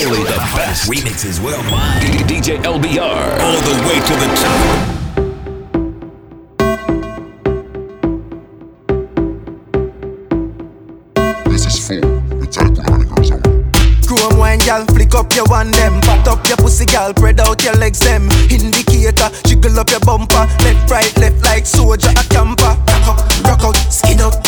Only the best remixes worldwide. DJ LBR. All the way to the top. gal, flick up your one them. Pat up your pussy, gal, spread out your legs them. Indicator, jiggle up your bumper. Left, right, left like soldier, a camper. Rock up, rock out, skin out.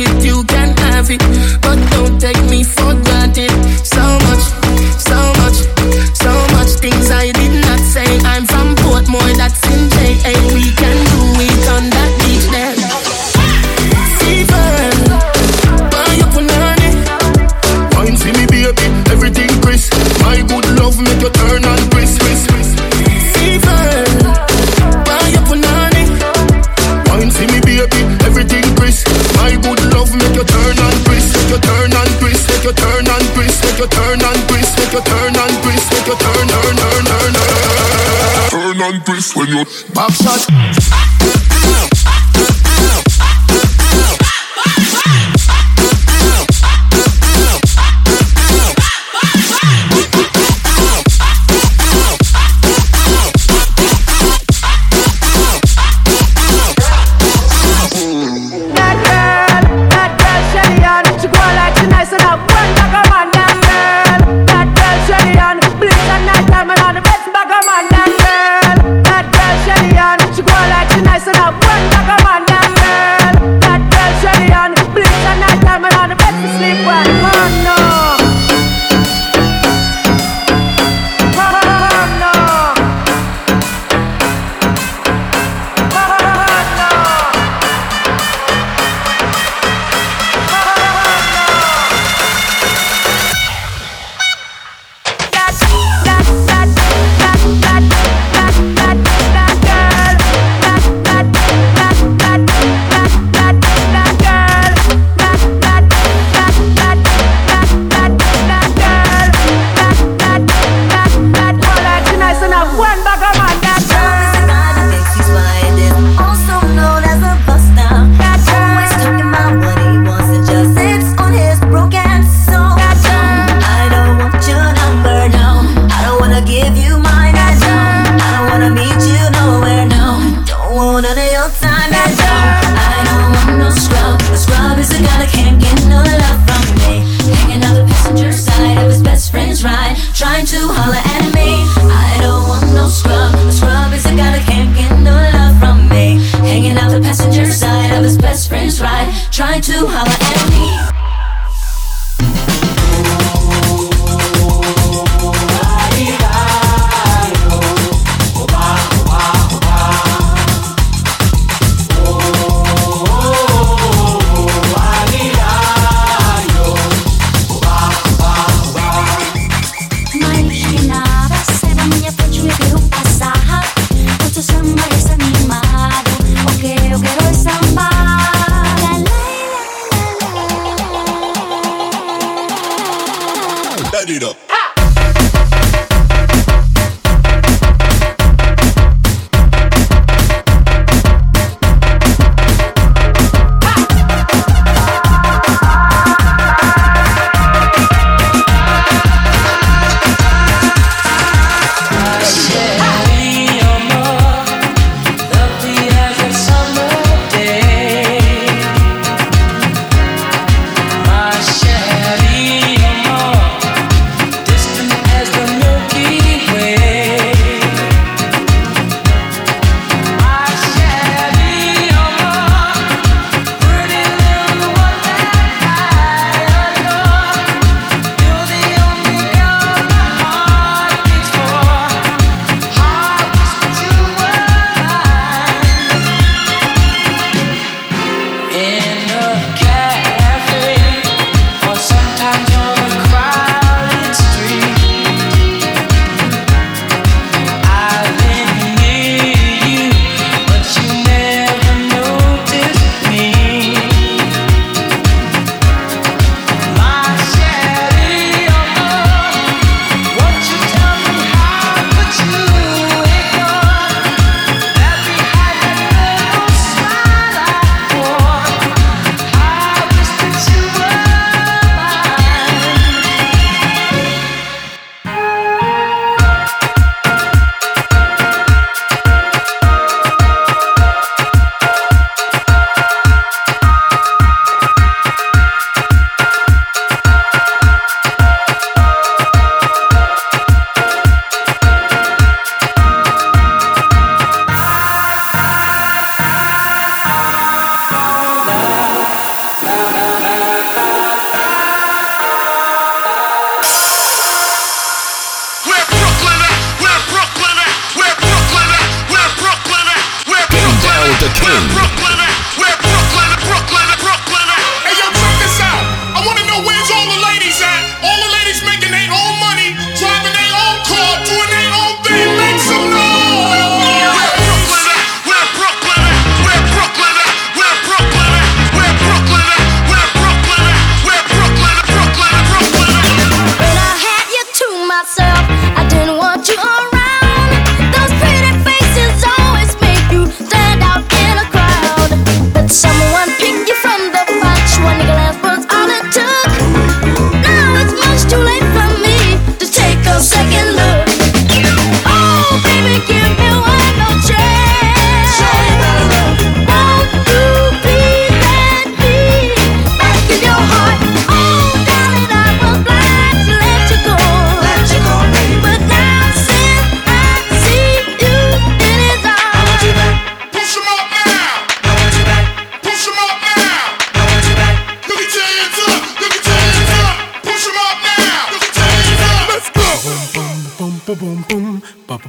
it, you can have it. One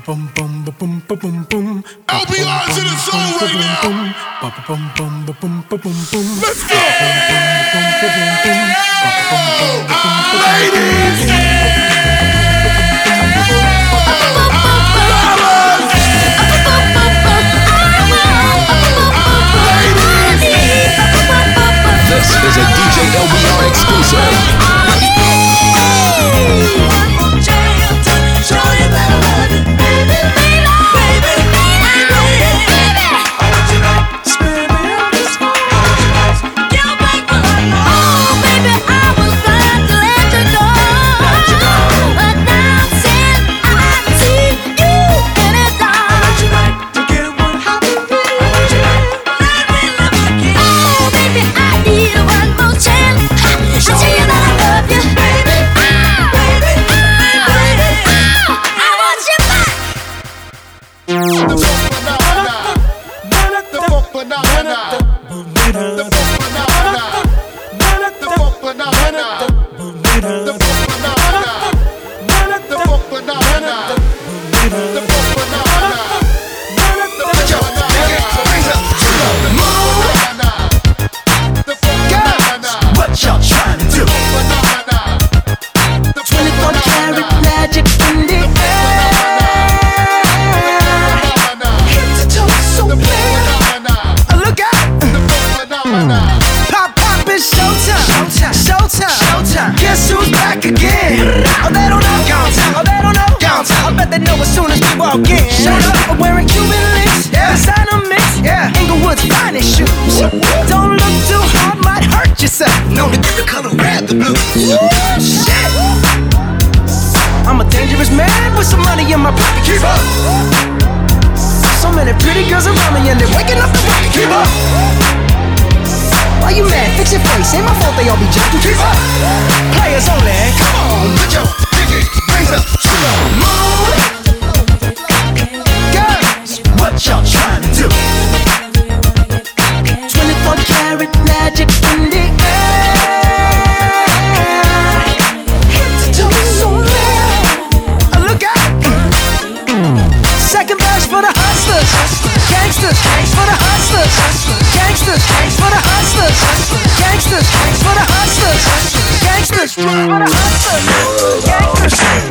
boom boom boom boom boom boom. I'll be live to the soul right now. Boom boom boom boom boom boom boom. Let's go. Ladies. This is a DJ LBR exclusive. Show you better. Back again. Oh, they don't know. Downtown. Oh, they don't know. Downtown. I bet they know as soon as we walk in. Shut up. I'm wearing Cuban links. Yeah. Designer mix. Yeah. Inglewood's finest shoes. Don't look too hard, might hurt yourself. To get the color red, the blue. Shit. I'm a dangerous man with some money in my pocket. Keep up. So many pretty girls around me and they're waking up the rocket. Keep up. Why you mad? Fix your face. Ain't my fault they all be jacking. Keep up. Players only. Come on, put your pinky rings up to the moon. Girls, what y'all trying to do? 24 karat magic in the air. Loud. Oh, look out. Second for the hustlers. Gangsters, for the hustlers. Gangsters, for the hustlers. Gangsters, for the hustlers. Gangsters, for the hustlers. Gangsters,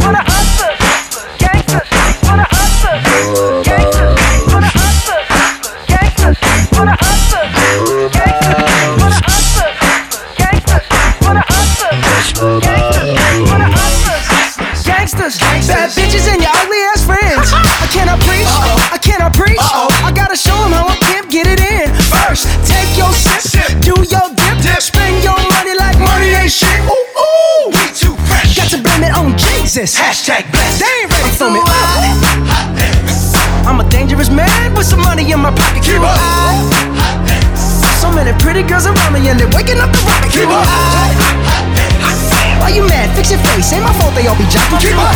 girls around me and they're waking up the rocket. Keep up. Why you mad? Fix your face. Ain't my fault they all be jocking. Keep up.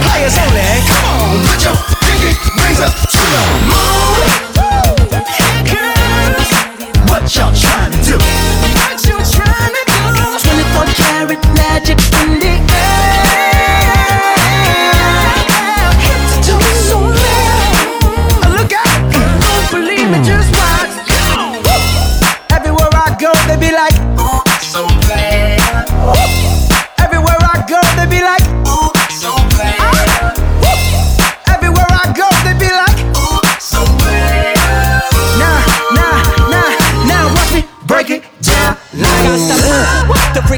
Players only. Come on, put your pinky rings up to the moon. Girls, what y'all trying to do? What you trying to do? 24 karat magic in the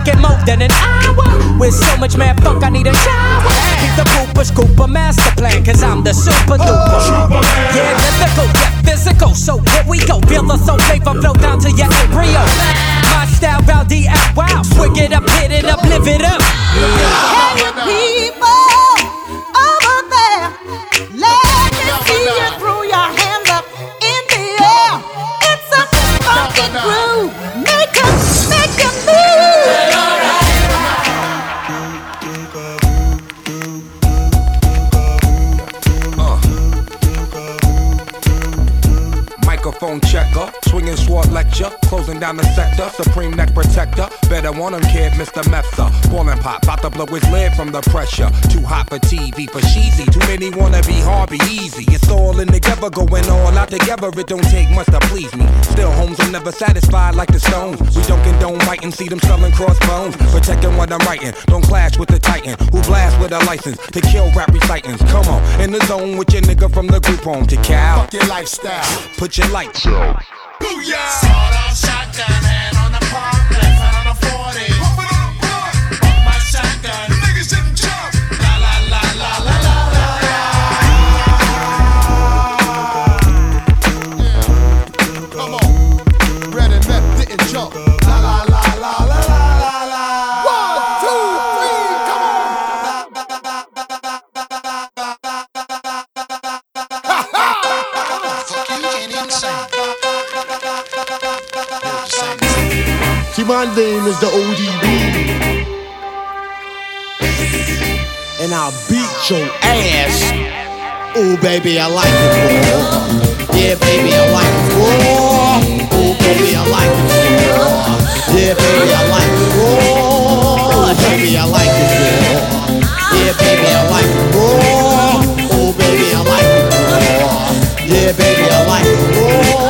to more than an hour. With so much mad funk, I need a shower. Keep the pooper scooper master plan, cause I'm the super duper. Yeah, mythical, get physical. So here we go. Feel the soul flavor flow down to your embryo. My style, rowdy and wow. Swig it up, hit it up, live it up. Hey, people over there, let me see you throw your hands up in the air. It's a funky groove. Down the sector, supreme neck protector. Better want him, kid, Mr. Mepsa. Ballin' pop, about to blow his lid from the pressure. Too hot for TV, for cheesy. Too many wanna be hard, be easy. It's all in together, going all out together. It don't take much to please me. Still, homes are never satisfied like the Stones. We don't condone biting, see them selling crossbones. Protecting what I'm writing, don't clash with the Titan who blast with a license to kill rap recitants. Come on, in the zone with your nigga from the group home to Cal. Fuck your lifestyle. Put your lights out. Booyah! Sawed off shotgun, hand on the park, my name is the ODB. And I'll beat your ass. Oh, baby, I like it, boy. Yeah, baby, I like it, boy. Oh, baby, I like it, boy. Yeah, baby, I like it, boy. Baby, I like it, boy. Yeah, baby, I like it, boy. Oh, baby, I like it, boy. Yeah, baby, I like it, boy.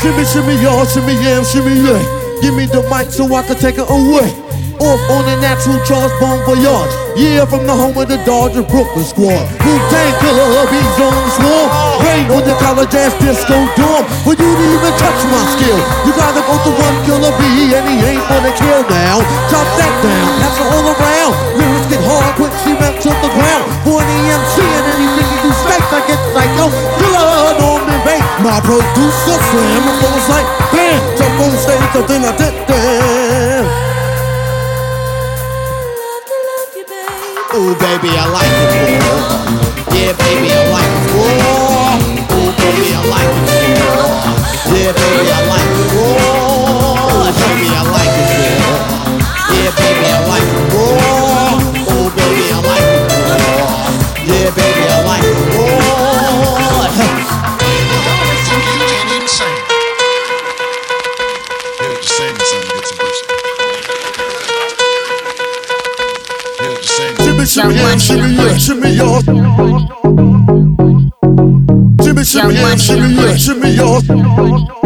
Shimmy, shimmy, y'all, shimmy, yam, shimmy, yeah. Give me the mic so I can take it away. Off on the natural trust, bon voyage. Yeah, from the home of the Dodger Brooklyn squad. Wu Tang killer bees on the swarm. Rain on the college ass disco dorm. For you even touch my skill, you gotta go to one killer bee, and he ain't gonna kill now. Chop that down, pass it all around. Lyrics get hard, quick cement to the ground. For an EMC and anything you do stakes, I get psycho. Killer Norman Bates, my producer slam. Phone was like, bam, something I did there. Ooh, baby, I like it raw. Yeah, baby, I like it raw. Ooh, baby, I like it raw. Yeah, baby, shimmy, yeah, shimmy, y'all. Shimmy, shimmy, yeah, shimmy, yeah, shimmy, y'all.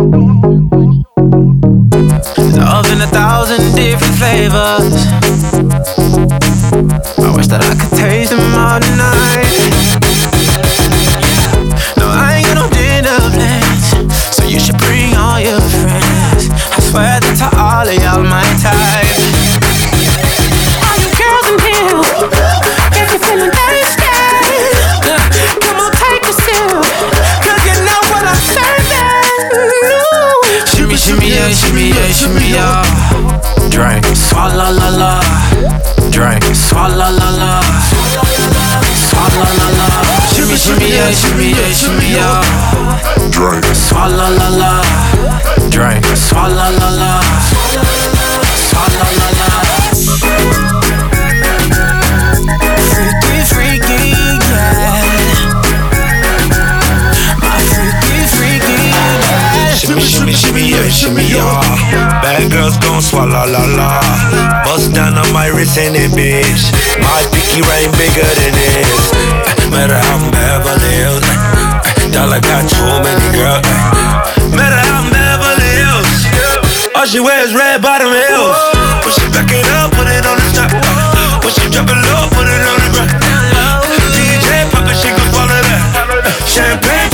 Shimmy, yeah, shimmy, yeah. Bad girls gon' swallow la la. Bust down on my wrist and it, bitch. My pinky ring bigger than this. Eh, matter how I'm Beverly Hills. Eh, eh. Dollar got too many girls. Matter how I'm Beverly Hills. All she wears red bottom heels. When she back it up, put it on the top. When she drop it low, put it on the ground. DJ pop it, she gon' swallow that. Champagne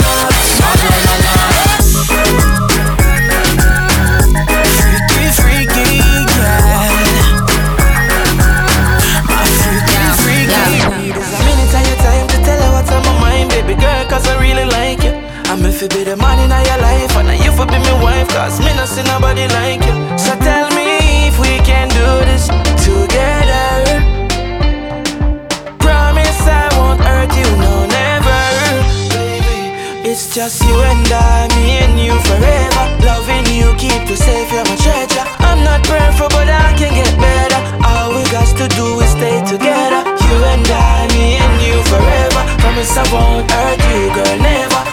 You be the man in your life, and you for be my wife, cause me not see nobody like you. So tell me if we can do this together. Promise I won't hurt you, no, never. Baby, it's just you and I, me and you forever. Loving you, keep you safe, you're my treasure. I'm not perfect, but I can get better. All we got to do is stay together. You and I, me and you forever. Promise I won't hurt you, girl, never.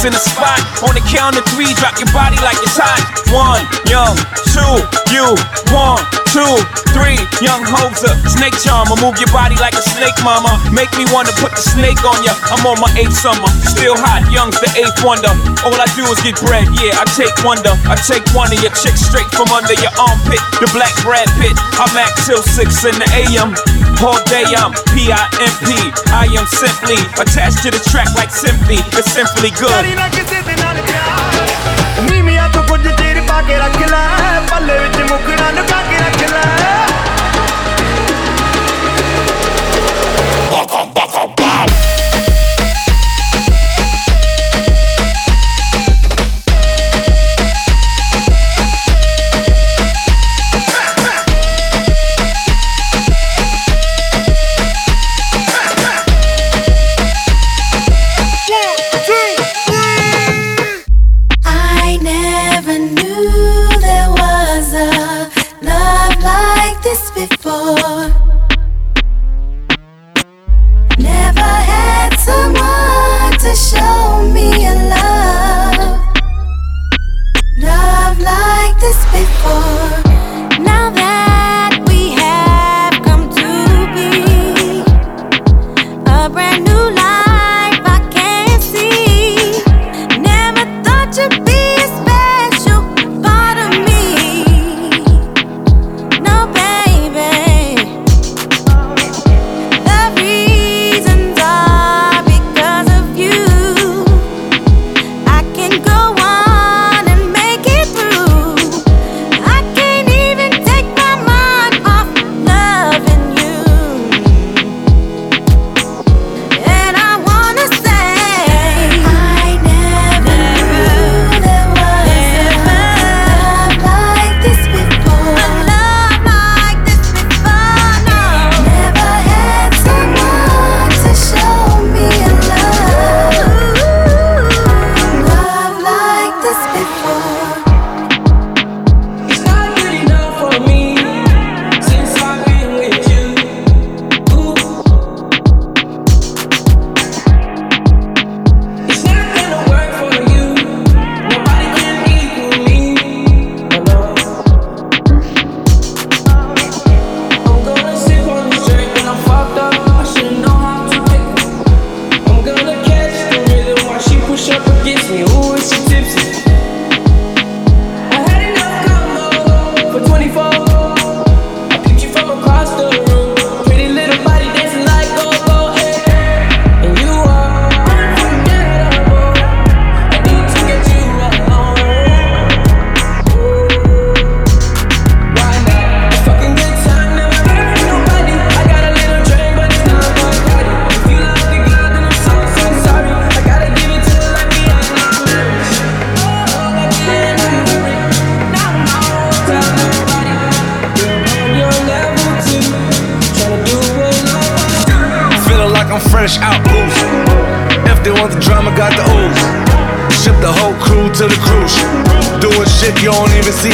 Mommies in the spot. On the count of three, drop your body like it's hot. One, young, two, you, one, two, three, Young Hova, snake charmer. Move your body like a snake, mama. Make me wanna put the snake on ya. I'm on my eighth summer, still hot, young's the eighth wonder. All I do is get bread, yeah, I take wonder. I take one of your chicks straight from under your armpit. The black Brad Pitt, I'm at till six in the AM. All day I'm P-I-M-P. I am simply attached to the track like simply. It's simply good. Killer.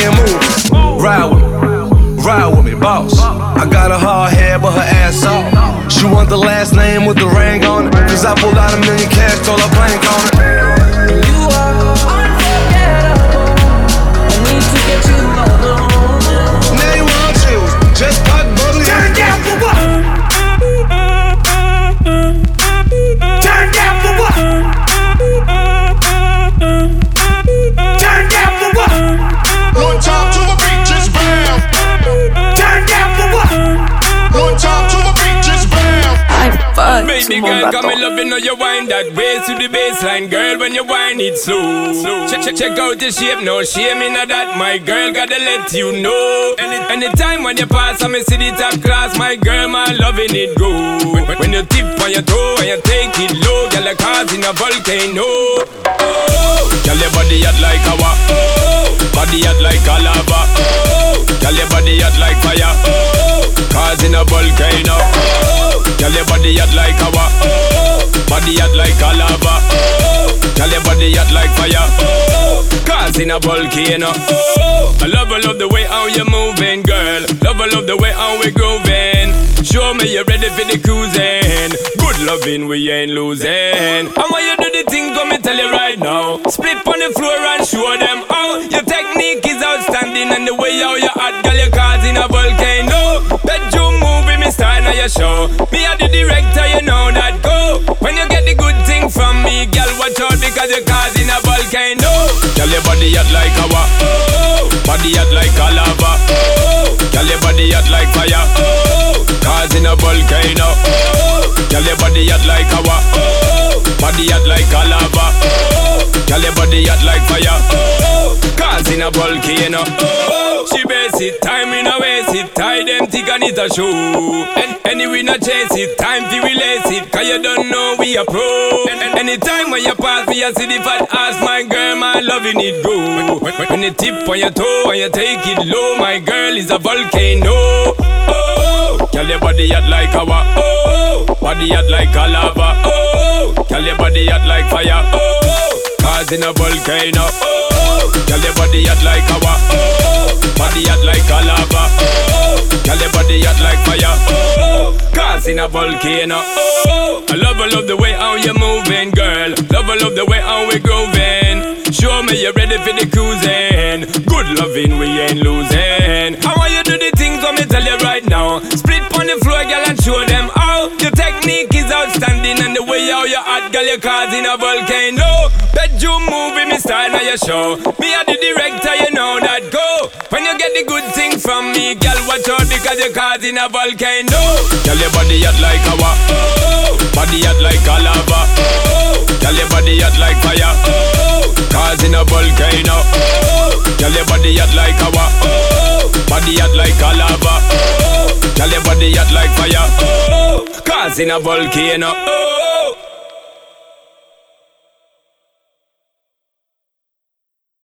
Him move. Ride with me, ride with me, boss. I got a hard head, but her ass off. She want the last name with the ring on it. Cause I pulled out a million cash, told her blank on it. Baby girl, come in love, you know you wind that way to the baseline, girl. When you wind it slow, slow. check check check out the shape, no shame in that. My girl, gotta let you know. Any anytime when you pass, I me see the top class. My girl, my loving it go. When, when, you tip on your toe and you take it low, girl, like causing a volcano. Oh, girl, your body hot like lava. Oh, body hot like a lava. Oh, girl, your body hot like fire. Oh, causing a volcano. Oh, girl, your body hot like lava. Oh, body hot like a lava. Oh, Tell your body hot like fire. Oh, causing a volcano. Oh, I love, I love the way how you moving, girl. Love, I love the way how we grooving. Show me you're ready for the cruising. Good loving, we ain't losing. And when you do the thing, come me tell you right now. Split on the floor and show them how your technique is outstanding and the way how you hot, girl, you're causing a volcano. Bedroom me now your show. Me are the director, you know that go. When you get the good thing from me, girl, watch out because you're causing a volcano. Girl, your body hot like lava, oh, body hot like a lava, oh, girl, your body hot like fire, oh, causing a volcano. Oh, girl, your body hot like lava, oh, body hot like a lava, oh, girl, your body hot like fire, oh, causing a volcano. Oh, she base it, time in a waste it, tie them thick and it a show. And anyway, not chase it, time to release it, cause you don't know we a pro. And, and anytime when you pass me, I see the fat ass, my girl, my loving it go. When, when, when you tip on your toe and you take it low, my girl is a volcano. Oh, girl, your body hot like lava. Oh, body hot like a lava. Oh, girl, your body hot like fire. Oh, causing a volcano. Oh, girl, your body hot like lava. Oh, body hot like a lava. Oh, girl, your body hot like fire. Oh, causing a volcano. Oh, I love, I love the way how you're moving, girl. Love, I love the way how we're grooving. Show me you're ready for the cruising. Good loving, we ain't losing. How want you do the things, let me tell you right now. Split on the floor, girl, and show them how. Your technique hot, girl, you're causing a volcano. Bedroom movie, me style now your show. Me are the director, you know that go. When you get the good thing from me, girl, watch out because you're causing a volcano. Girl, your body hot like lava. Oh, body hot like a lava. Oh, girl, your body hot like fire. Oh, causing a volcano. Oh, girl, your body hot like lava. Oh, body hot like a lava. Oh, girl, your body hot like fire. Oh, causing a volcano. Oh.